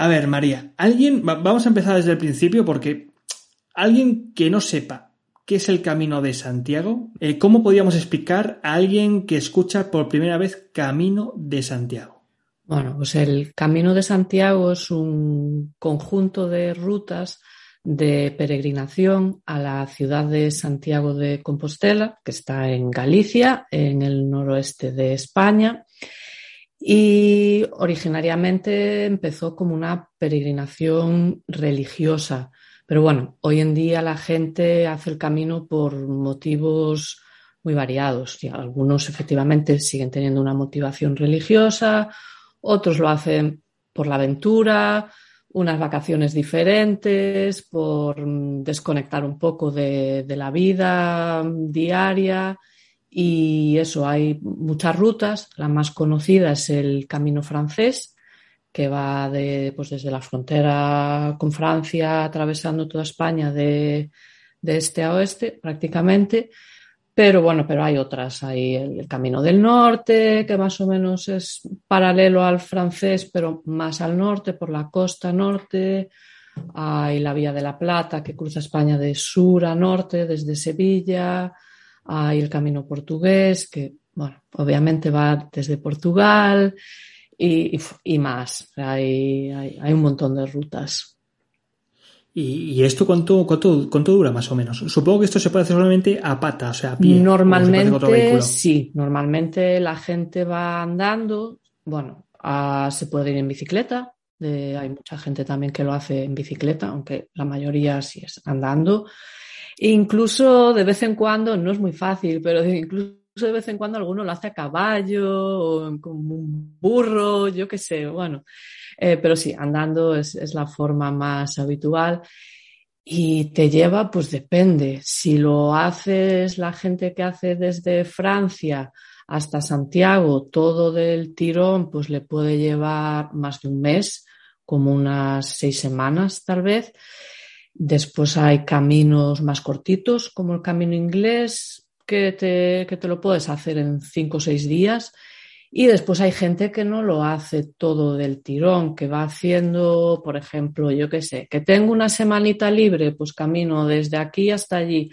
A ver, María, alguien, vamos a empezar desde el principio porque alguien que no sepa qué es el Camino de Santiago, eh, ¿cómo podríamos explicar a alguien que escucha por primera vez Camino de Santiago? Bueno, pues el Camino de Santiago es un conjunto de rutas de peregrinación a la ciudad de Santiago de Compostela, que está en Galicia, en el noroeste de España y originariamente empezó como una peregrinación religiosa. Pero bueno, hoy en día la gente hace el camino por motivos muy variados. Y algunos efectivamente siguen teniendo una motivación religiosa, otros lo hacen por la aventura, unas vacaciones diferentes, por desconectar un poco de, de la vida diaria y eso, hay muchas rutas. La más conocida es el Camino francés, que va de, pues desde la frontera con Francia, atravesando toda España de, este a oeste prácticamente. Pero bueno, pero hay otras. Hay el, Camino del Norte, que más o menos es paralelo al francés, pero más al norte, por la costa norte. Hay la Vía de la Plata, que cruza España de sur a norte, desde Sevilla hay el camino portugués, que, bueno, obviamente va desde Portugal y, más. Hay, hay, un montón de rutas. ¿Y, esto cuánto, cuánto, cuánto, dura más o menos? Supongo que esto se puede hacer solamente a pata, o sea, a pie. Normalmente, sí. Normalmente la gente va andando. Bueno, se puede ir en bicicleta. hay mucha gente también que lo hace en bicicleta, aunque la mayoría sí es andando. Incluso de vez en cuando, no es muy fácil, pero incluso de vez en cuando alguno lo hace a caballo o como un burro, yo qué sé, bueno. Eh, pero sí, andando es, es la forma más habitual. Y te lleva, pues depende. Si lo haces la gente que hace desde Francia hasta Santiago, todo del tirón, pues le puede llevar más de un mes, como unas seis semanas tal vez. Después hay caminos más cortitos, como el camino inglés, que te, que te lo puedes hacer en cinco o seis días. Y después hay gente que no lo hace todo del tirón, que va haciendo, por ejemplo, yo qué sé, que tengo una semanita libre, pues camino desde aquí hasta allí.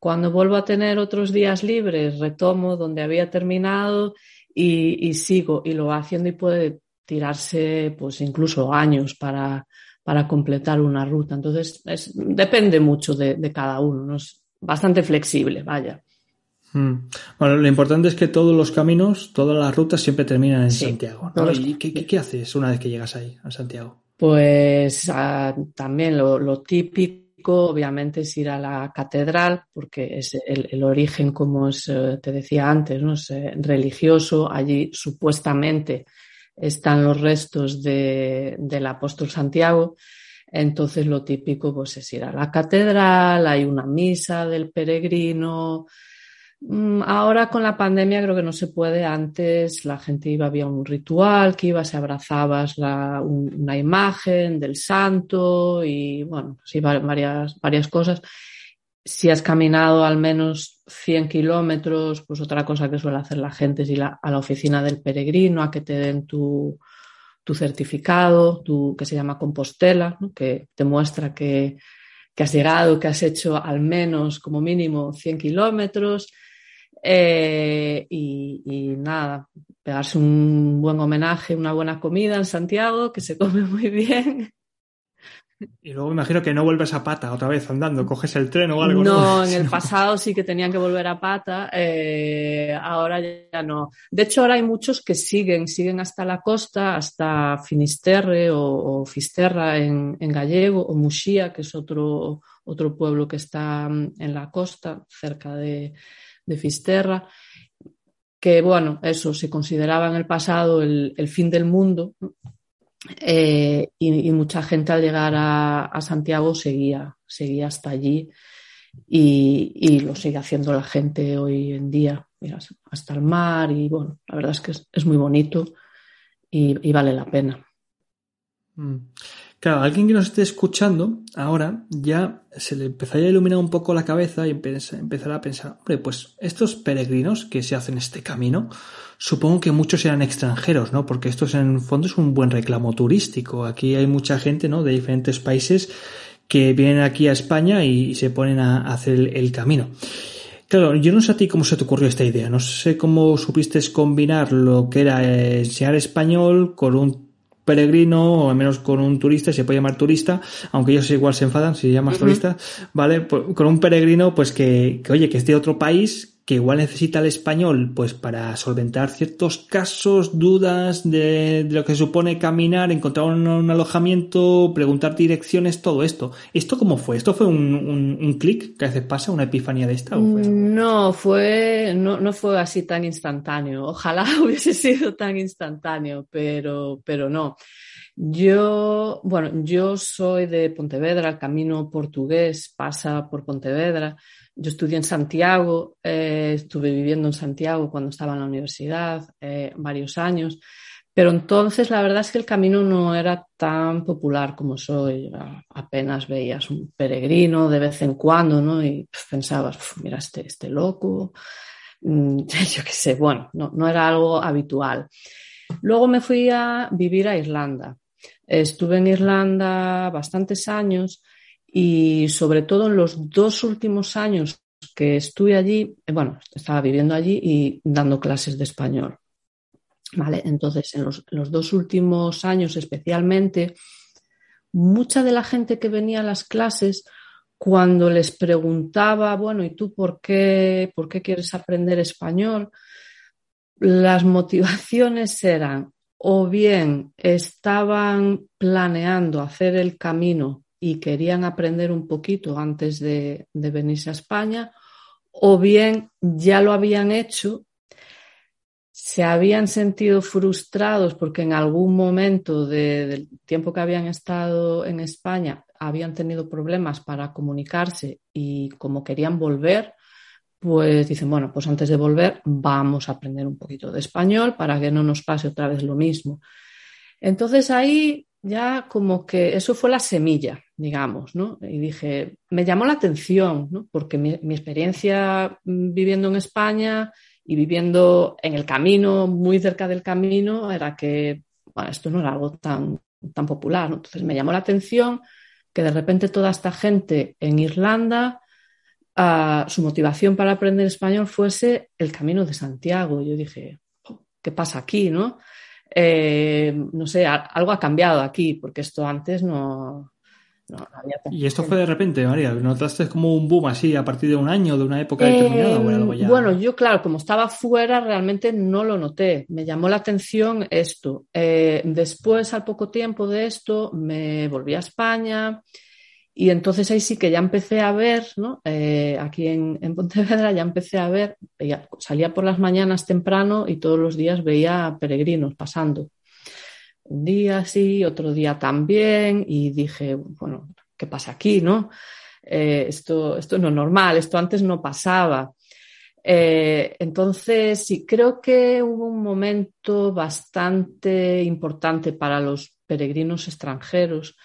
Cuando vuelvo a tener otros días libres, retomo donde había terminado y, y sigo. Y lo va haciendo y puede tirarse pues incluso años para, para completar una ruta. Entonces, es, depende mucho de, cada uno, es bastante flexible, vaya. Hmm. Bueno, lo importante es que todos los caminos, todas las rutas siempre terminan en Santiago. ¿Y qué, haces una vez que llegas ahí, a Santiago? Pues ah, también lo, típico, obviamente, es ir a la catedral, porque es el, origen, como eh, te decía antes, ¿no? es eh, religioso. Allí supuestamente están los restos de, del apóstol Santiago. Entonces lo típico pues es ir a la catedral, hay una misa del peregrino. Mm, ahora con la pandemia creo que no se puede. Antes la gente iba, había un ritual que ibas, se abrazabas la, una imagen del santo y bueno, sí, varias, varias cosas si has caminado al menos 100 kilómetros, pues otra cosa que suele hacer la gente es ir a, la oficina del peregrino a que te den tu, certificado, tu, que se llama Compostela, que te muestra que, has llegado, que has hecho al menos como mínimo 100 kilómetros. Eh, y, y, nada, pegarse un buen homenaje, una buena comida en Santiago, que se come muy bien. Y luego me imagino que no vuelves a pata otra vez andando, coges el tren o algo. No, en el pasado sí que tenían que volver a pata, eh, ahora ya no. De hecho, ahora hay muchos que siguen, siguen hasta la costa, hasta Finisterre o, Fisterra en, gallego, o Muxía, que es otro, otro pueblo que está mm, en la costa, cerca de, de Fisterra que bueno, eso se consideraba en el pasado el, el fin del mundo, eh, y, mucha gente al llegar a, Santiago seguía, seguía hasta allí y, lo sigue haciendo la gente hoy en día, hasta el mar y bueno, la verdad es que es, muy bonito y, vale la pena. Claro, alguien que nos esté escuchando ahora ya se le empezaría a iluminar un poco la cabeza y empezará a pensar, hombre, pues estos peregrinos que se hacen este camino, supongo que muchos eran extranjeros, ¿no? Porque esto en el fondo es un buen reclamo turístico. Aquí hay mucha gente, ¿no? De diferentes países que vienen aquí a España y, se ponen a, hacer el, camino. Claro, yo no sé a ti cómo se te ocurrió esta idea, no sé cómo supiste combinar lo que era enseñar español con un peregrino o al menos con un turista, se puede llamar turista, aunque ellos igual se enfadan si se llamas turista, ¿vale? Pues, con un peregrino, pues que, que, oye, que es de otro país, que igual necesita el español, pues para solventar ciertos casos, dudas de, lo que supone caminar, encontrar un, alojamiento, preguntar direcciones, todo esto. ¿Esto cómo fue? ¿Esto fue un, un, clic que a veces pasa, una epifanía de esta? No, fue, no, no fue así tan instantáneo. Ojalá hubiese sido tan instantáneo, pero, pero no. Yo, bueno, yo soy de Pontevedra, el camino portugués pasa por Pontevedra. Yo estudié en Santiago, eh, estuve viviendo en Santiago cuando estaba en la universidad eh, varios años, pero entonces la verdad es que el camino no era tan popular como soy. Apenas veías un peregrino de vez en cuando, ¿no? Y pensabas, mira, este, este loco, mm, yo qué sé, bueno, no, no era algo habitual. Luego me fui a vivir a Irlanda. Estuve en Irlanda bastantes años y sobre todo en los dos últimos años que estuve allí, eh, bueno, estaba viviendo allí y dando clases de español. ¿Vale? Entonces, en los, dos últimos años especialmente, mucha de la gente que venía a las clases, cuando les preguntaba, bueno, ¿y tú por qué, por qué quieres aprender español? Las motivaciones eran o bien estaban planeando hacer el camino y querían aprender un poquito antes de, venirse a España, o bien ya lo habían hecho, se habían sentido frustrados porque en algún momento del tiempo que habían estado en España habían tenido problemas para comunicarse y como querían volver, pues dicen, bueno, pues antes de volver vamos a aprender un poquito de español para que no nos pase otra vez lo mismo. Entonces ahí ya como que eso fue la semilla, digamos, ¿no? Y dije, me llamó la atención, ¿no? Porque mi, experiencia mm, viviendo en España y viviendo en el camino, muy cerca del camino, era que, esto no era algo tan, tan popular, ¿no? Entonces me llamó la atención que de repente toda esta gente en Irlanda, ah, su motivación para aprender español fuese el camino de Santiago. Yo dije, ¿qué pasa aquí, no? Eh, no sé, algo ha cambiado aquí, porque esto antes no, había. ¿Y esto fue de repente, María? ¿Notaste como un boom así a partir de un año, de una época determinada? Eh, bueno, yo, claro, como estaba fuera, realmente no lo noté. Me llamó la atención esto. Eh, después, al poco tiempo de esto, me volví a España. Y entonces ahí sí que ya empecé a ver, ¿no? Eh, aquí en, Pontevedra ya empecé a ver, salía por las mañanas temprano y todos los días veía peregrinos pasando. Un día sí, otro día también, y dije, bueno, ¿qué pasa aquí, no? Eh, esto, esto no es normal, esto antes no pasaba. Eh, entonces, sí, creo que hubo un momento bastante importante para los peregrinos extranjeros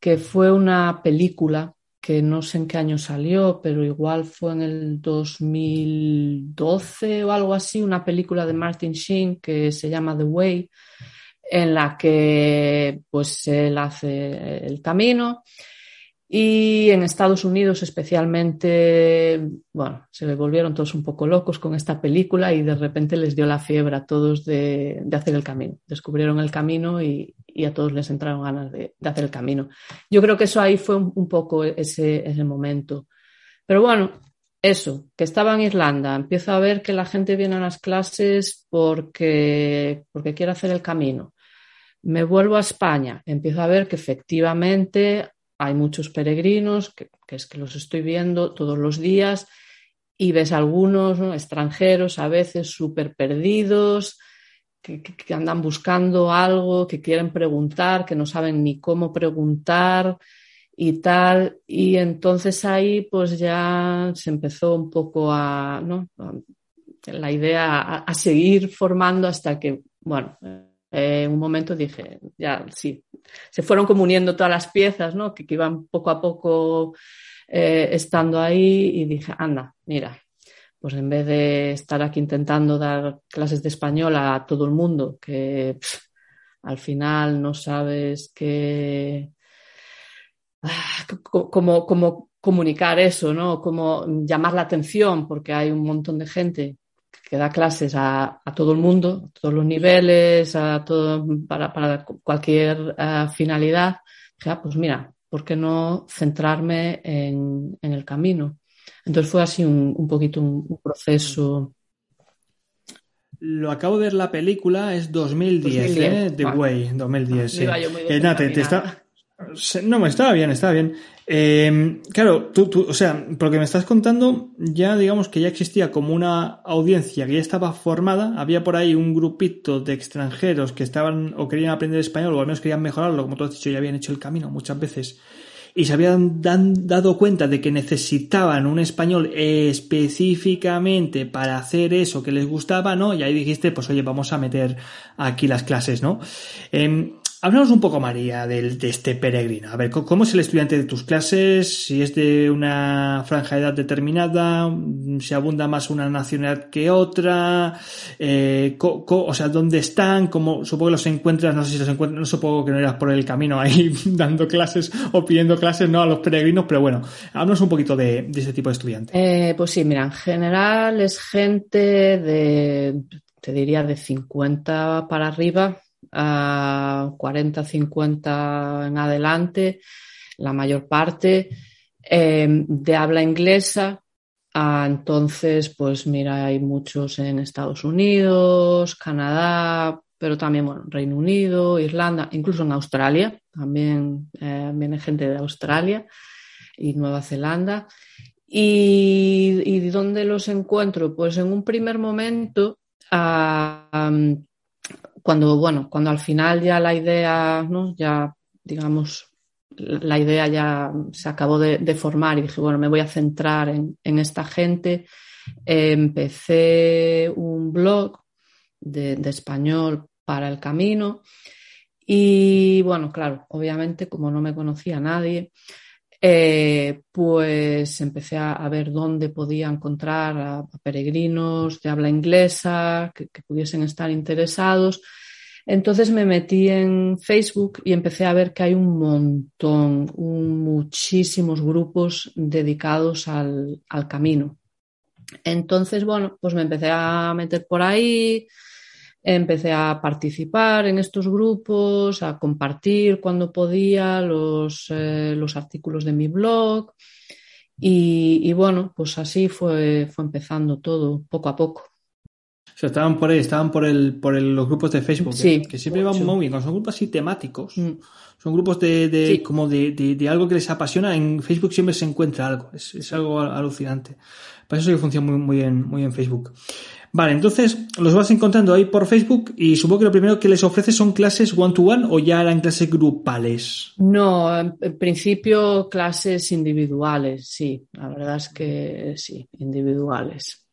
que fue una película que no sé en qué año salió, pero igual fue en el 2012 o algo así, una película de Martin Sheen que se llama The Way, en la que pues él hace el camino y en Estados Unidos especialmente, bueno, se volvieron todos un poco locos con esta película y de repente les dio la fiebre a todos de, hacer el camino. Descubrieron el camino y, a todos les entraron ganas de, hacer el camino. Yo creo que eso ahí fue un, poco ese, ese momento. Pero bueno, eso, que estaba en Irlanda, empiezo a ver que la gente viene a las clases porque, porque quiere hacer el camino. Me vuelvo a España, empiezo a ver que efectivamente hay muchos peregrinos, que, es que los estoy viendo todos los días, y ves algunos extranjeros a veces súper perdidos, que, andan buscando algo, que quieren preguntar, que no saben ni cómo preguntar y tal. Y entonces ahí pues ya se empezó un poco a, la idea a, seguir formando hasta que, bueno, en un momento dije, ya sí, se fueron como uniendo todas las piezas, ¿no? Que, iban poco a poco eh, estando ahí y dije, anda, mira, pues en vez de estar aquí intentando dar clases de español a todo el mundo, que al final no sabes qué, ah, cómo, comunicar eso, ¿no? Cómo llamar la atención, porque hay un montón de gente que da clases a, todo el mundo, a todos los niveles, a todo, para, cualquier uh, finalidad. Ya, pues mira, ¿por qué no centrarme en, en el camino? Entonces fue así un, un poquito un, proceso. Lo acabo de ver la película, es 2010, ¿eh? The Way, 2010. Sí. Eh, te, está... No, estaba bien, estaba bien. Eh, claro, tú, tú, o sea, por me estás contando, ya digamos que ya existía como una audiencia que ya estaba formada, había por ahí un grupito de extranjeros que estaban o querían aprender español o al menos querían mejorarlo, como tú has dicho, ya habían hecho el camino muchas veces y se habían dado cuenta de que necesitaban un español específicamente para hacer eso que les gustaba, ¿no? Y ahí dijiste, pues oye, vamos a meter aquí las clases, ¿no? Eh, Háblanos un poco, María, de, este peregrino. A ver, ¿cómo es el estudiante de tus clases? Si es de una franja de edad determinada, si abunda más una nacionalidad que otra, eh, o sea, ¿dónde están? ¿Cómo, supongo que los encuentras, no sé si los encuentras, no supongo que no eras por el camino ahí dando clases o pidiendo clases, ¿no? A los peregrinos, pero bueno, háblanos un poquito de, de ese tipo de estudiante. Eh, pues sí, mira, en general es gente de, te diría, de 50 para arriba, a 40, 50 en adelante, la mayor parte, em, de habla inglesa. Ah, entonces, pues mira, hay muchos en Estados Unidos, Canadá, pero también, bueno, Reino Unido, Irlanda, incluso en Australia, también eh, viene gente de Australia y Nueva Zelanda. ¿Y, y dónde los encuentro? Pues en un primer momento cuando, bueno, cuando al final ya la idea, ¿no? Ya, digamos, la idea ya se acabó de, formar y dije, bueno, me voy a centrar en, esta gente. empecé un blog de, español para el camino y bueno, claro, obviamente como no me conocía nadie, eh, pues empecé a, ver dónde podía encontrar a, peregrinos de habla inglesa que, pudiesen estar interesados. Entonces me metí en Facebook y empecé a ver que hay un montón, muchísimos grupos dedicados al, al camino. Entonces, bueno, pues me empecé a meter por ahí, empecé a participar en estos grupos, a compartir cuando podía los, eh, los artículos de mi blog y, bueno, pues así fue, fue empezando todo poco a poco. O sea, estaban por ahí, estaban por el, por los grupos de Facebook, sí, que, siempre van muy bien. Son grupos así temáticos. Mm. Son grupos de, de como de, de, algo que les apasiona. En Facebook siempre se encuentra algo. Es, es algo alucinante. Para eso que funciona muy, muy bien, muy bien Facebook. Vale, entonces los vas encontrando ahí por Facebook y supongo que lo primero que les ofreces son clases one-to-one o ya eran clases grupales. No, en principio clases individuales, sí. La verdad es que sí, individuales.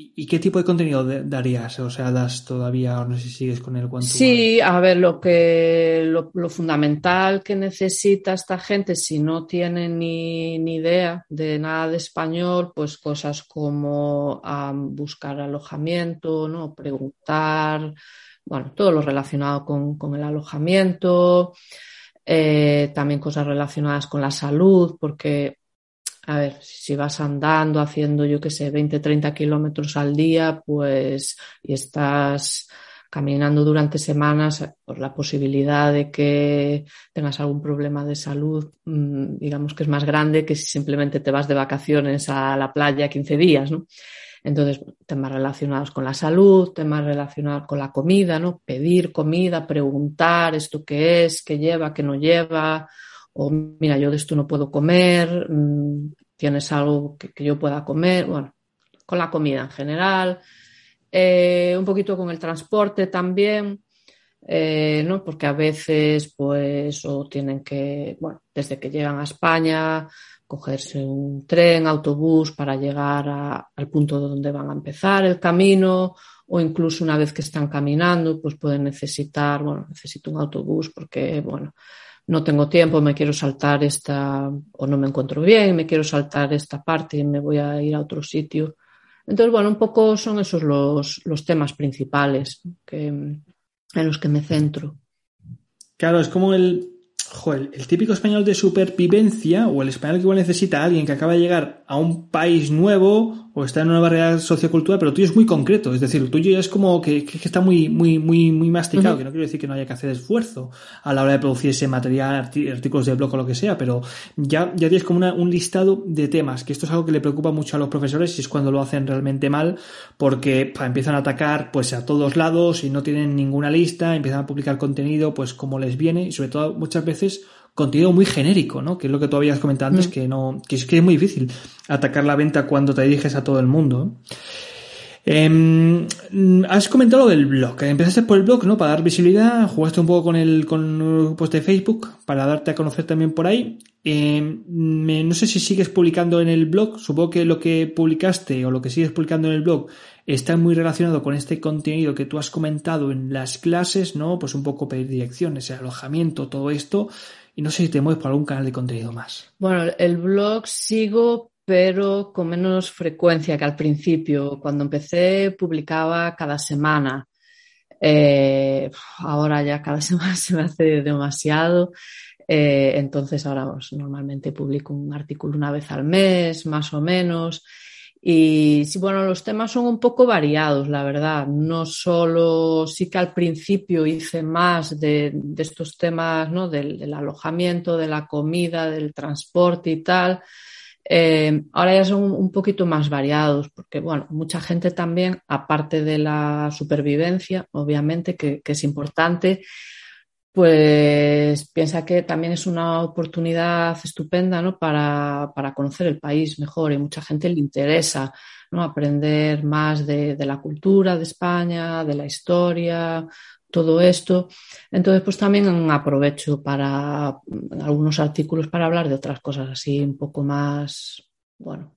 ¿Y qué tipo de contenido darías? O sea, das todavía, no sé si sigues con el cuento. Sí, a ver, lo que lo, fundamental que necesita esta gente, si no tiene ni, idea de nada de español, pues cosas como buscar alojamiento, ¿no? Preguntar, bueno, todo lo relacionado con, el alojamiento, eh, también cosas relacionadas con la salud, porque a ver, si vas andando, haciendo, yo qué sé, 20, 30 kilómetros al día, pues, y estás caminando durante semanas, pues la posibilidad de que tengas algún problema de salud, mm, digamos que es más grande que si simplemente te vas de vacaciones a la playa 15 días, ¿no? Entonces, temas relacionados con la salud, temas relacionados con la comida, ¿no? Pedir comida, preguntar esto qué es, qué lleva, qué no lleva, o mira, yo de esto no puedo comer, mm, tienes algo que, yo pueda comer, bueno, con la comida en general. Eh, un poquito con el transporte también, eh, ¿no? Porque a veces, pues, o tienen que, bueno, desde que llegan a España, cogerse un tren, autobús para llegar al punto donde van a empezar el camino, o incluso una vez que están caminando, pues pueden necesitar, bueno, necesito un autobús porque, bueno, no tengo tiempo, me quiero saltar esta, o no me encuentro bien, me quiero saltar esta parte y me voy a ir a otro sitio. Entonces, bueno, un poco son esos los, los temas principales en los que me centro. Claro, es como el, el típico español de supervivencia o el español que igual necesita a alguien que acaba de llegar a un país nuevo o está en una barrera sociocultural, pero tuyo es muy concreto, es decir, el tuyo ya es como que, que está muy, muy, muy, muy masticado, que no quiero decir que no haya que hacer esfuerzo a la hora de producir ese material, artículos de blog o lo que sea, pero ya, ya tienes como una, un listado de temas, que esto es algo que le preocupa mucho a los profesores y es cuando lo hacen realmente mal, porque empiezan a atacar pues a todos lados y no tienen ninguna lista, empiezan a publicar contenido pues como les viene y sobre todo muchas veces contenido muy genérico, ¿no? Que es lo que tú habías comentado antes, mm. que no, que es que es muy difícil atacar la venta cuando te diriges a todo el mundo. Em, has comentado lo del blog. Empezaste por el blog, ¿no? Para dar visibilidad. Jugaste un poco con el con grupos de Facebook para darte a conocer también por ahí. Em, no sé si sigues publicando en el blog. Supongo que lo que publicaste o lo que sigues publicando en el blog está muy relacionado con este contenido que tú has comentado en las clases, ¿no? Pues un poco pedir direcciones, el alojamiento, todo esto. Y no sé si te mueves por algún canal de contenido más. Bueno, el blog sigo, pero con menos frecuencia que al principio. Cuando empecé publicaba cada semana. Eh, ahora ya cada semana se me hace demasiado. Eh, entonces ahora pues, normalmente publico un artículo una vez al mes, más o menos. Y sí, bueno, los temas son un poco variados, la verdad. No solo, sí que al principio hice más de, estos temas, ¿no? Del, alojamiento, de la comida, del transporte y tal. Eh, ahora ya son un poquito más variados, porque, bueno, mucha gente también, aparte de la supervivencia, obviamente, que es importante, pues piensa que también es una oportunidad estupenda ¿no? para, conocer el país mejor y mucha gente le interesa ¿no? aprender más de, la cultura de España, de la historia, todo esto. Entonces, pues también aprovecho para algunos artículos para hablar de otras cosas así un poco más, bueno,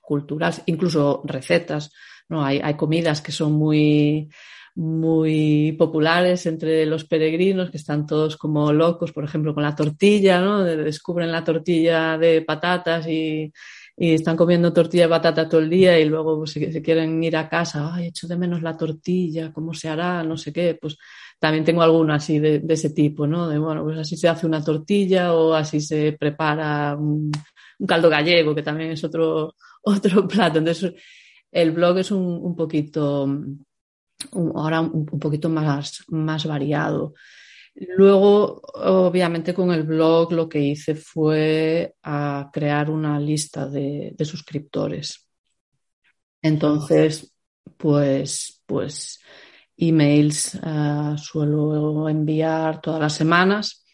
culturales, incluso recetas. ¿no? Hay, hay comidas que son muy muy populares entre los peregrinos que están todos como locos, por ejemplo, con la tortilla, ¿no? Descubren la tortilla de patatas y, están comiendo tortilla de patata todo el día y luego pues, se, quieren ir a casa, ay, echo de menos la tortilla, ¿cómo se hará? No sé qué, pues también tengo alguna así de, ese tipo, ¿no? De bueno, pues así se hace una tortilla o así se prepara un, caldo gallego, que también es otro, otro plato. Entonces, el blog es un, un poquito ahora un, poquito más, más variado. Luego, obviamente, con el blog lo que hice fue a crear una lista de, suscriptores. Entonces, pues, pues emails eh, suelo enviar todas las semanas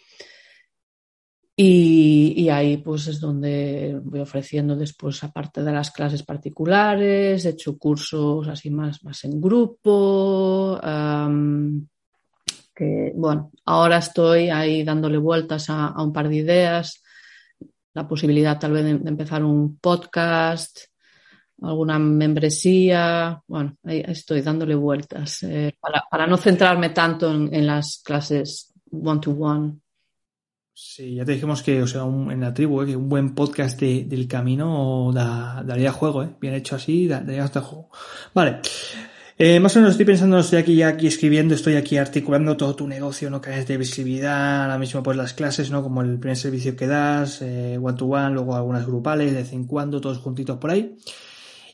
y, ahí pues es donde voy ofreciendo después, aparte de las clases particulares, he hecho cursos así más, más en grupo. que bueno, ahora estoy ahí dándole vueltas a, un par de ideas, la posibilidad tal vez de, empezar un podcast, alguna membresía, bueno, ahí estoy dándole vueltas eh, para, no centrarme tanto en, las clases one-to-one. one Sí, ya te dijimos que, o sea, en la tribu, eh, que un buen podcast del camino daría juego, ¿eh? Bien hecho así, daría hasta juego. Vale. Eh, más o menos estoy pensando, estoy aquí ya aquí escribiendo, estoy aquí articulando todo tu negocio, ¿no? Que es de visibilidad, ahora mismo pues las clases, ¿no? Como el primer servicio que das, eh, one to one, luego algunas grupales, de vez en cuando, todos juntitos por ahí.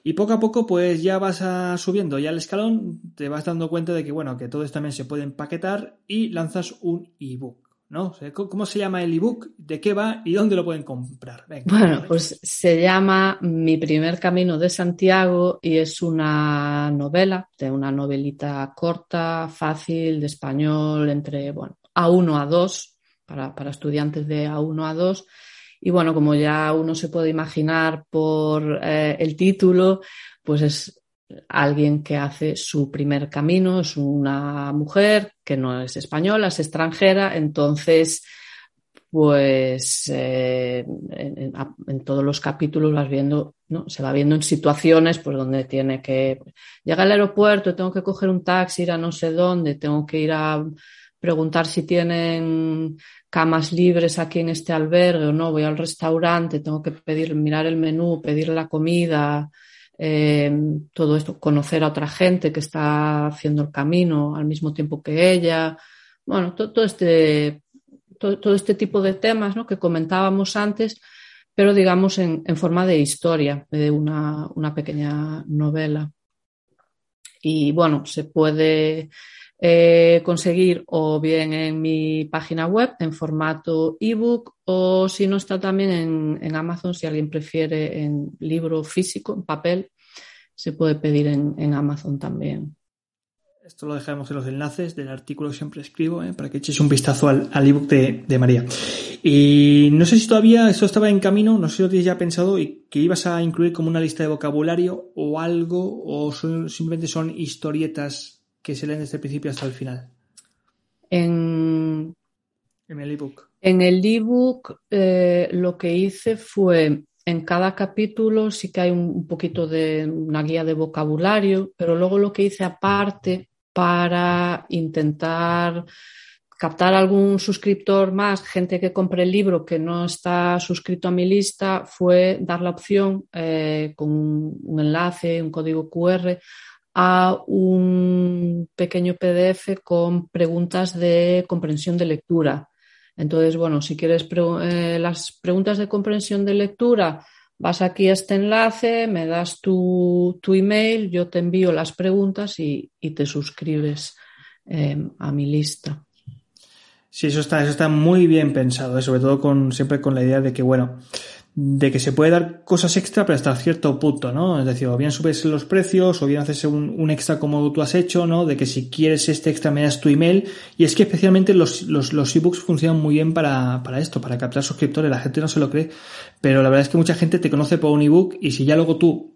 Y poco a poco, pues ya vas a, subiendo ya el escalón, te vas dando cuenta de que, bueno, que todo esto también se puede empaquetar y lanzas un ebook. ¿No? ¿Cómo se llama el ebook? ¿De qué va y dónde lo pueden comprar? bueno, pues se llama Mi primer camino de Santiago y es una novela, de una novelita corta, fácil, de español, entre bueno, A1 a 2, para, para estudiantes de A1 a 2. Y bueno, como ya uno se puede imaginar por eh, el título, pues es alguien que hace su primer camino, es una mujer que no es española, es extranjera, entonces pues eh, en, todos los capítulos vas viendo, ¿no? Se va viendo en situaciones pues donde tiene que llegar al aeropuerto, tengo que coger un taxi, ir a no sé dónde, tengo que ir a preguntar si tienen camas libres aquí en este albergue o no, voy al restaurante, tengo que pedir, mirar el menú, pedir la comida, eh, todo esto, conocer a otra gente que está haciendo el camino al mismo tiempo que ella. Bueno, todo, todo este todo, este tipo de temas ¿no? que comentábamos antes, pero digamos en, en forma de historia, de una, una, pequeña novela. Y bueno, se puede eh, conseguir o bien en mi página web en formato ebook o si no está también en, Amazon, si alguien prefiere en libro físico, en papel, se puede pedir en, Amazon también. Esto lo dejaremos en los enlaces del artículo que siempre escribo, ¿eh? para que eches un vistazo al, ebook de, de, María. Y no sé si todavía eso estaba en camino, no sé si lo tienes ya pensado y que ibas a incluir como una lista de vocabulario o algo, o son, simplemente son historietas que se leen desde el principio hasta el final. En, en el ebook. En el ebook eh, lo que hice fue en cada capítulo sí que hay un, poquito de una guía de vocabulario, pero luego lo que hice aparte para intentar captar algún suscriptor más, gente que compre el libro que no está suscrito a mi lista, fue dar la opción eh, con un enlace, un código QR a un pequeño PDF con preguntas de comprensión de lectura. Entonces, bueno, si quieres eh, las preguntas de comprensión de lectura, vas aquí a este enlace, me das tu, tu email, yo te envío las preguntas y, y te suscribes eh, a mi lista. Sí, eso está, eso está muy bien pensado, ¿eh? sobre todo con, siempre con la idea de que, bueno, de que se puede dar cosas extra pero hasta cierto punto, ¿no? Es decir, o bien subes los precios, o bien haces un, un, extra como tú has hecho, ¿no? De que si quieres este extra me das tu email. Y es que especialmente los, los, los ebooks funcionan muy bien para, para esto, para captar suscriptores. La gente no se lo cree, pero la verdad es que mucha gente te conoce por un ebook y si ya luego tú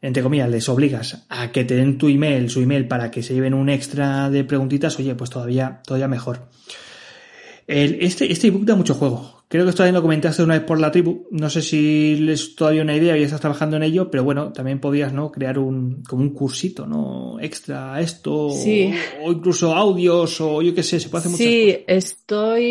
entre comillas, les obligas a que te den tu email, su email, para que se lleven un extra de preguntitas, oye, pues todavía, todavía mejor. El, este, este ebook da mucho juego. Creo que esto también lo comentaste una vez por la tribu. No sé si les todavía una idea y estás trabajando en ello, pero bueno, también podías, ¿no? Crear un, como un cursito, ¿no? Extra a esto. Sí. O, o, incluso audios, o yo qué sé, se puede hacer muchas Sí, estoy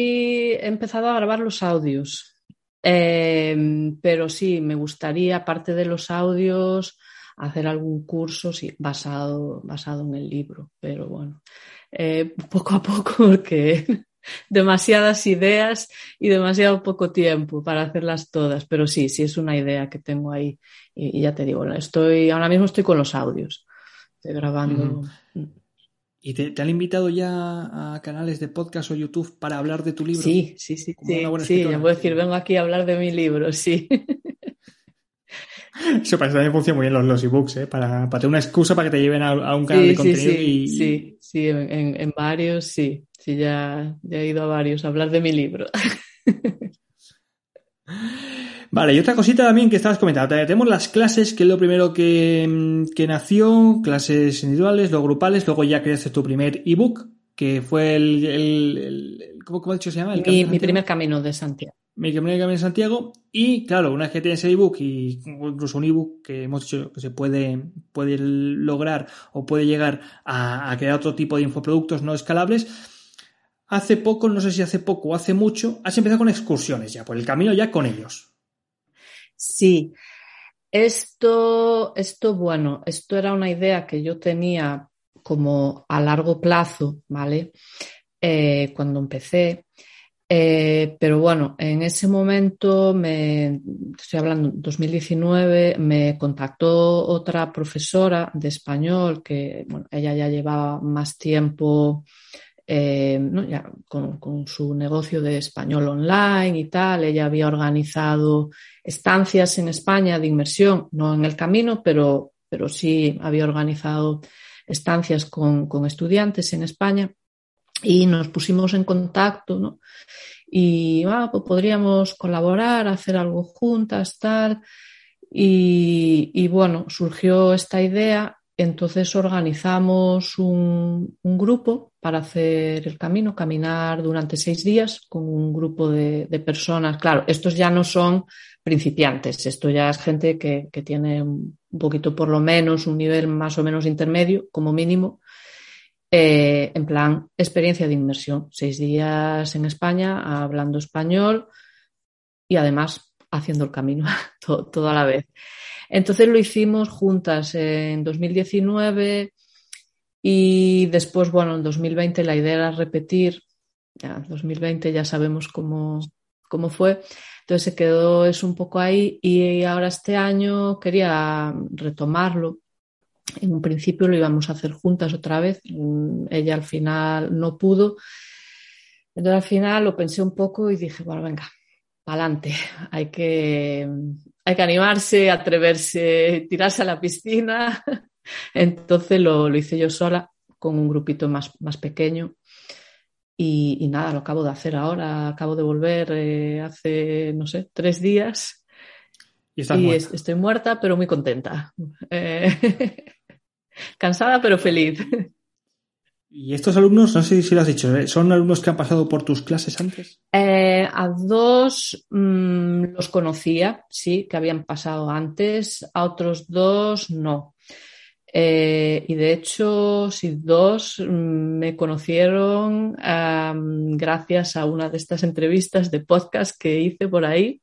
he empezado a grabar los audios. Eh, pero sí, me gustaría, aparte de los audios, hacer algún curso sí, basado, basado en el libro. Pero bueno, eh, poco a poco, porque demasiadas ideas y demasiado poco tiempo para hacerlas todas, pero sí, sí es una idea que tengo ahí y, y ya te digo, estoy ahora mismo estoy con los audios, estoy grabando. Uh -huh. ¿Y te, te, han invitado ya a canales de podcast o YouTube para hablar de tu libro? Sí, sí, sí, sí, sí ya puedo decir, vengo aquí a hablar de mi libro, sí. Eso también funciona muy bien los, los ebooks, ¿eh? para, para tener una excusa para que te lleven a, a un canal sí, de contenido. Sí, sí, y... sí, sí en, en, varios, sí. Sí, ya, ya he ido a varios a hablar de mi libro. Vale, y otra cosita también que estabas comentando. Tenemos las clases, que es lo primero que, que nació, clases individuales, luego grupales, luego ya creaste tu primer ebook, que fue el, el, el ¿cómo, ¿cómo, ha dicho se llama? El mi, mi primer camino de Santiago. Mi camino de Santiago. Y claro, una vez que tienes el ebook y incluso un ebook que hemos dicho que se puede, puede lograr o puede llegar a, a crear otro tipo de infoproductos no escalables, hace poco, no sé si hace poco o hace mucho, has empezado con excursiones ya, por el camino ya con ellos. Sí, esto, esto, bueno, esto era una idea que yo tenía como a largo plazo, ¿vale? Eh, cuando empecé. Eh, pero bueno, en ese momento, me, estoy hablando 2019, me contactó otra profesora de español que, bueno, ella ya llevaba más tiempo eh, ¿no? ya con, con, su negocio de español online y tal. Ella había organizado estancias en España de inmersión, no en el camino, pero, pero sí había organizado estancias con, con estudiantes en España y nos pusimos en contacto, ¿no? Y ah, pues podríamos colaborar, hacer algo juntas, tal. Y, y bueno, surgió esta idea entonces organizamos un, grupo para hacer el camino, caminar durante seis días con un grupo de, personas. Claro, estos ya no son principiantes, esto ya es gente que, tiene un poquito por lo menos un nivel más o menos intermedio, como mínimo, eh, en plan experiencia de inmersión. Seis días en España hablando español y además haciendo el camino toda la vez. Entonces lo hicimos juntas en 2019 y después, bueno, en 2020 la idea era repetir. Ya, en 2020 ya sabemos cómo, cómo fue. Entonces se quedó eso un poco ahí y ahora este año quería retomarlo. En un principio lo íbamos a hacer juntas otra vez. Ella al final no pudo. Entonces al final lo pensé un poco y dije, bueno, venga, adelante. Hay que, hay que animarse, atreverse, tirarse a la piscina. Entonces lo, hice yo sola con un grupito más, más pequeño. Y, nada, lo acabo de hacer ahora, acabo de volver eh, hace, no sé, tres días. Y, estoy muerta, pero muy contenta. Eh, cansada, pero feliz. ¿Y estos alumnos, no sé si lo has dicho, ¿eh? son alumnos que han pasado por tus clases antes? Eh, a dos mm, los conocía, sí, que habían pasado antes, a otros dos no. Eh, y de hecho, sí, dos mm, me conocieron gracias a una de estas entrevistas de podcast que hice por ahí.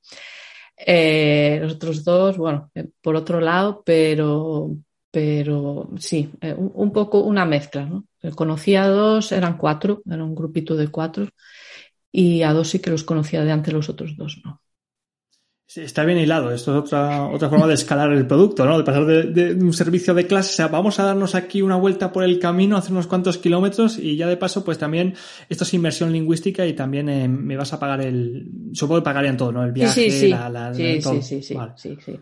los otros dos, bueno, por otro lado, pero, pero sí, un, poco una mezcla, ¿no? Conocía a dos, eran cuatro, era un grupito de cuatro, y a dos sí que los conocía de antes, los otros dos no. está bien hilado. Esto es otra, otra forma de escalar el producto, ¿no? De pasar de, un servicio de clase. O sea, vamos a darnos aquí una vuelta por el camino, hacer unos cuantos kilómetros y ya de paso, pues también esto es inversión lingüística y también eh, me vas a pagar el. Supongo que pagarían todo, ¿no? El viaje, sí, sí, la, sí, sí, sí, sí, sí, sí.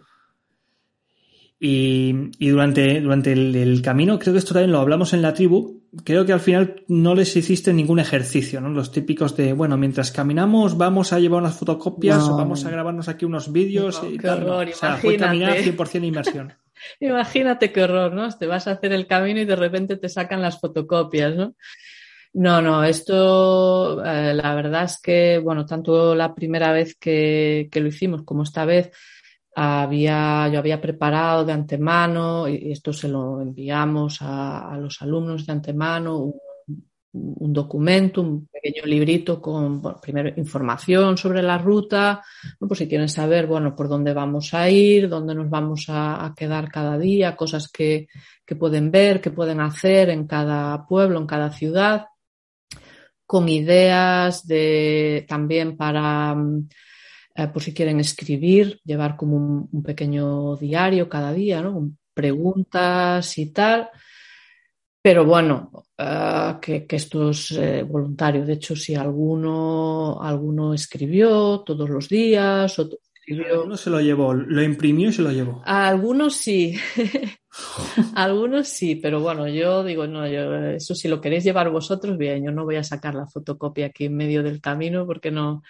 Y, y durante, durante el, camino, creo que esto también lo hablamos en la tribu, creo que al final no les hiciste ningún ejercicio, ¿no? Los típicos de, bueno, mientras caminamos vamos a llevar unas fotocopias o vamos a grabarnos aquí unos vídeos y qué Horror, O sea, fue caminar 100% inmersión. imagínate qué horror, ¿no? Te vas a hacer el camino y de repente te sacan las fotocopias, ¿no? No, no, esto eh, la verdad es que, bueno, tanto la primera vez que, que lo hicimos como esta vez, había, yo había preparado de antemano, y esto se lo enviamos a, los alumnos de antemano, un, documento, un pequeño librito con, primero información sobre la ruta, pues si quieren saber, bueno, por dónde vamos a ir, dónde nos vamos a, quedar cada día, cosas que, que pueden ver, que pueden hacer en cada pueblo, en cada ciudad, con ideas de también para eh, por si quieren escribir, llevar como un, pequeño diario cada día, ¿no? Con preguntas y tal. Pero bueno, eh, que, esto es eh, voluntario. De hecho, si alguno, alguno escribió todos los días, o Alguno se lo llevó, lo imprimió y se lo llevó. algunos sí, algunos sí, pero bueno, yo digo, no, yo, eso si lo queréis llevar vosotros, bien, yo no voy a sacar la fotocopia aquí en medio del camino porque no,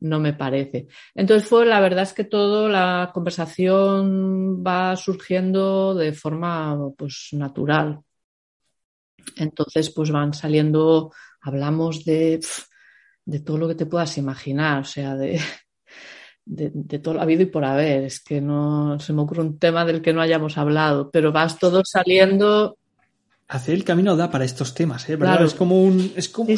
no me parece. Entonces fue, la verdad es que todo, la conversación va surgiendo de forma pues natural. Entonces pues van saliendo, hablamos de, de todo lo que te puedas imaginar, o sea, de, de, de, todo lo habido y por haber. Es que no se me ocurre un tema del que no hayamos hablado, pero vas todo saliendo hacer el camino da para estos temas, ¿eh? Es como un. Es, como,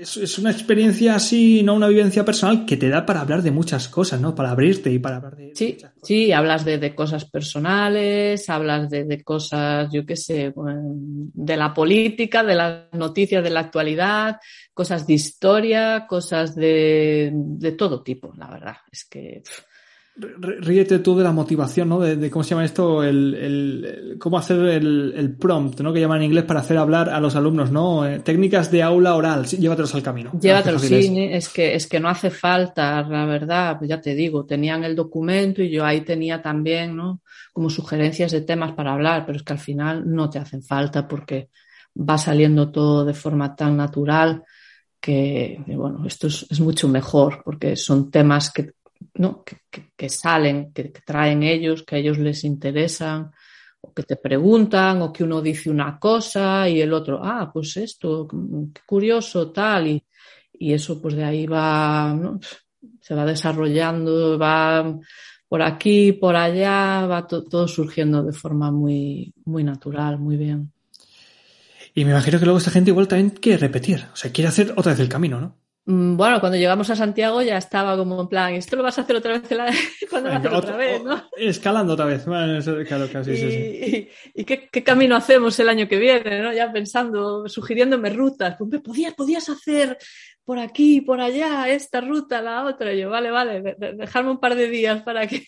Es, una experiencia así, no una vivencia personal que te da para hablar de muchas cosas, ¿no? Para abrirte y para hablar de. Sí, sí, hablas de, cosas personales, hablas de, cosas, yo qué sé, de la política, de las noticias de la actualidad, cosas de historia, cosas de, de todo tipo, la verdad. Es que. Ríete tú de la motivación, ¿no? De, cómo se llama esto, el, cómo hacer el, prompt, ¿no? Que llaman en inglés para hacer hablar a los alumnos, ¿no? Eh, técnicas de aula oral, llévatelos al camino. Llévatelos, sí, es que, es que no hace falta, la verdad, pues ya te digo, tenían el documento y yo ahí tenía también, ¿no? Como sugerencias de temas para hablar, pero es que al final no te hacen falta porque va saliendo todo de forma tan natural que, bueno, esto es mucho mejor porque son temas que ¿no? que, salen, que, traen ellos, que a ellos les interesan. o que te preguntan o que uno dice una cosa y el otro, ah, pues esto, qué curioso, tal, y, y eso pues de ahí va, se va desarrollando, va por aquí, por allá, va todo surgiendo de forma muy, muy natural, muy bien. Y me imagino que luego esta gente igual también quiere repetir, o sea, quiere hacer otra vez el camino, ¿no? Mm, bueno, cuando llegamos a Santiago ya estaba como en plan, esto lo vas a hacer otra vez, la... ¿cuándo vas a hacer otra, vez? ¿no? Escalando otra vez, claro, casi, y, sí, sí. ¿Y, qué, qué, camino hacemos el año que viene? ¿no? Ya pensando, sugiriéndome rutas. Pues, podías, podías hacer por aquí, por allá, esta ruta, la otra. Y yo, vale, vale, dejarme un par de días para que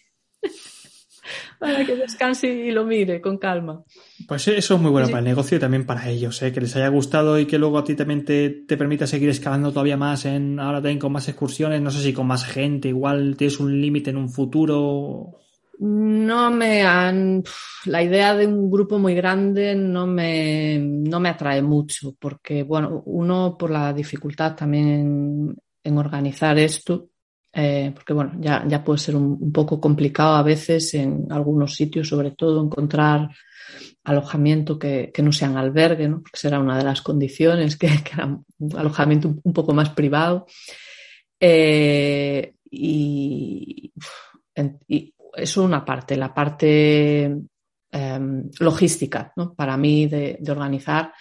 para que descanse y lo mire con calma. Pues eso es muy bueno sí. para el negocio y también para ellos, ¿eh? que les haya gustado y que luego a ti también te, te, permita seguir escalando todavía más, en ahora también con más excursiones, no sé si con más gente, igual tienes un límite en un futuro. No me han. La idea de un grupo muy grande no me, no me atrae mucho, porque, bueno, uno por la dificultad también en, en organizar esto, eh, porque bueno, ya, ya puede ser un, poco complicado a veces en algunos sitios, sobre todo encontrar alojamiento que, que no sean albergue, ¿no? porque será una de las condiciones, que, que era un alojamiento un, poco más privado. Eh, y, y, eso una parte, la parte eh, logística, ¿no? para mí de, organizar.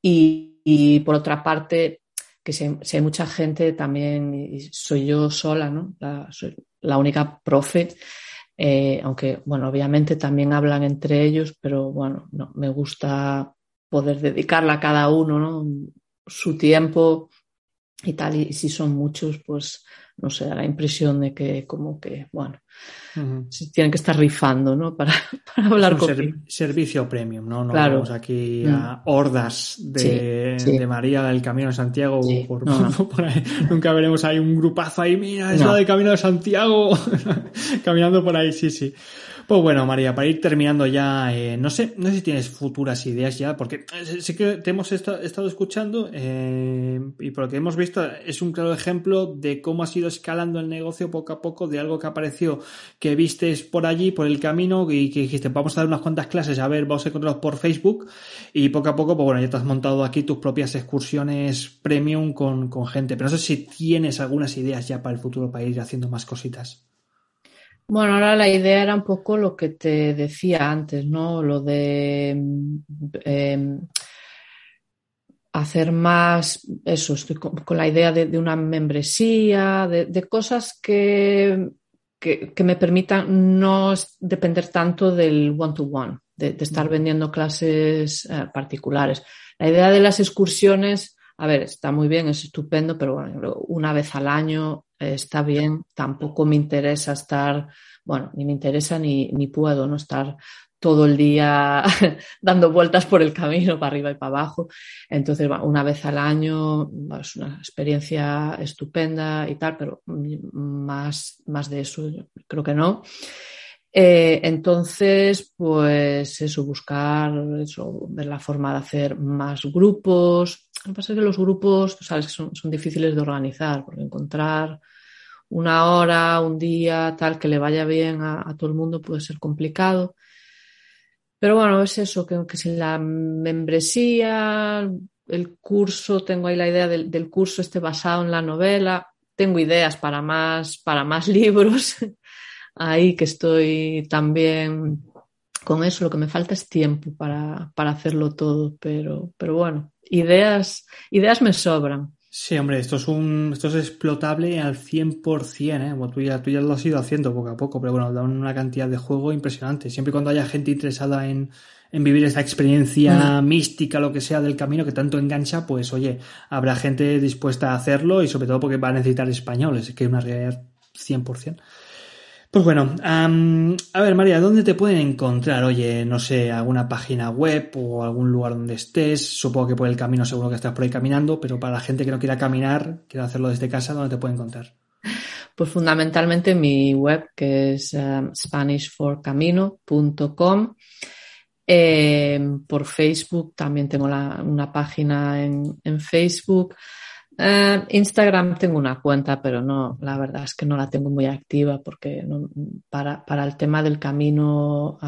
Y, por otra parte, que si, hay mucha gente también, y soy yo sola, ¿no? La, soy la única profe, eh, aunque, bueno, obviamente también hablan entre ellos, pero bueno, no, me gusta poder dedicarle a cada uno, ¿no? Su tiempo y tal, y si son muchos, pues no sé, da la impresión de que como que, bueno, uh -huh. tienen que estar rifando, ¿no? Para, para hablar con ser, servicio premium, ¿no? No claro. vamos aquí a mm. hordas de, sí, sí. de, María del Camino de Santiago. Sí. Por, no, por, por ahí. Nunca veremos ahí un grupazo ahí, mira, es no. la del Camino de Santiago, caminando por ahí, sí, sí. Pues bueno, María, para ir terminando ya, eh, no sé, no sé si tienes futuras ideas ya, porque sí que te hemos estado escuchando eh, y por lo que hemos visto es un claro ejemplo de cómo has ido escalando el negocio poco a poco, de algo que apareció, que vistes por allí, por el camino y que dijiste, vamos a dar unas cuantas clases, a ver, vamos a encontrarlos por Facebook y poco a poco, pues bueno, ya te has montado aquí tus propias excursiones premium con, con gente, pero no sé si tienes algunas ideas ya para el futuro para ir haciendo más cositas. Bueno, ahora la idea era un poco lo que te decía antes, ¿no? Lo de eh, hacer más, eso, estoy con, con la idea de, de, una membresía, de, de cosas que, que, que, me permitan no depender tanto del one-to-one, -one, de, de, estar vendiendo clases eh, particulares. La idea de las excursiones, a ver, está muy bien, es estupendo, pero bueno, una vez al año está bien, tampoco me interesa estar, bueno, ni me interesa ni, ni puedo no estar todo el día dando vueltas por el camino para arriba y para abajo. Entonces, una vez al año es una experiencia estupenda y tal, pero más, más de eso creo que no. Eh, entonces, pues eso, buscar eso, ver la forma de hacer más grupos. Lo que pasa es que los grupos, sabes, son, son difíciles de organizar, porque encontrar una hora, un día, tal, que le vaya bien a, a todo el mundo puede ser complicado. Pero bueno, es eso, que, que si la membresía, el curso, tengo ahí la idea del, del, curso este basado en la novela, tengo ideas para más, para más libros, ahí que estoy también con eso, lo que me falta es tiempo para, para hacerlo todo, pero, pero bueno, ideas, ideas me sobran. Sí, hombre, esto es un esto es explotable al 100%, ¿eh? Bueno, tú, ya, tú ya lo has ido haciendo poco a poco, pero bueno, da una cantidad de juego impresionante. Siempre y cuando haya gente interesada en, en vivir esta experiencia mm. mística, lo que sea del camino que tanto engancha, pues oye, habrá gente dispuesta a hacerlo y sobre todo porque va a necesitar españoles, que es una realidad 100%. Pues bueno, a ver María, ¿dónde te pueden encontrar? Oye, no sé, alguna página web o algún lugar donde estés. Supongo que por el camino seguro que estás por ahí caminando, pero para la gente que no quiera caminar, quiera hacerlo desde casa, ¿dónde te pueden encontrar? Pues fundamentalmente mi web, que es um, spanishforcamino.com. Eh, por Facebook también tengo una página en Facebook. Uh, Instagram tengo una cuenta, pero no, la verdad es que no la tengo muy activa porque no, para, para, el tema del camino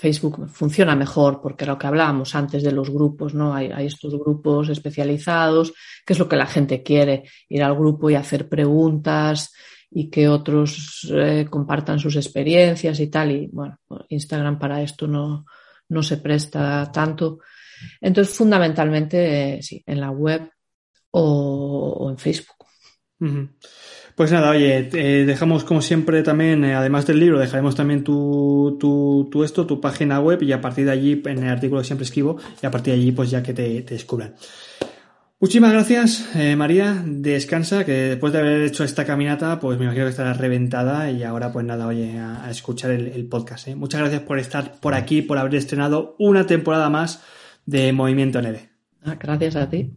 Facebook funciona mejor porque lo que hablábamos antes de los grupos, ¿no? Hay, estos grupos especializados, que es lo que la gente quiere, ir al grupo y hacer preguntas y que otros eh, compartan sus experiencias y tal. Y bueno, Instagram para esto no, no se presta tanto. Entonces, fundamentalmente, eh, sí, en la web o, en Facebook. Pues nada, oye, dejamos como siempre también, eh, además del libro, dejaremos también tu, tu, esto, tu página web y a partir de allí, en el artículo siempre escribo, y a partir de allí, pues ya que te, descubran. Muchísimas gracias, eh, María. Descansa, que después de haber hecho esta caminata, pues me imagino que estarás reventada y ahora, pues nada, oye, a, escuchar el, podcast. ¿eh? Muchas gracias por estar por aquí, por haber estrenado una temporada más de Movimiento Neve. Ah, gracias a ti.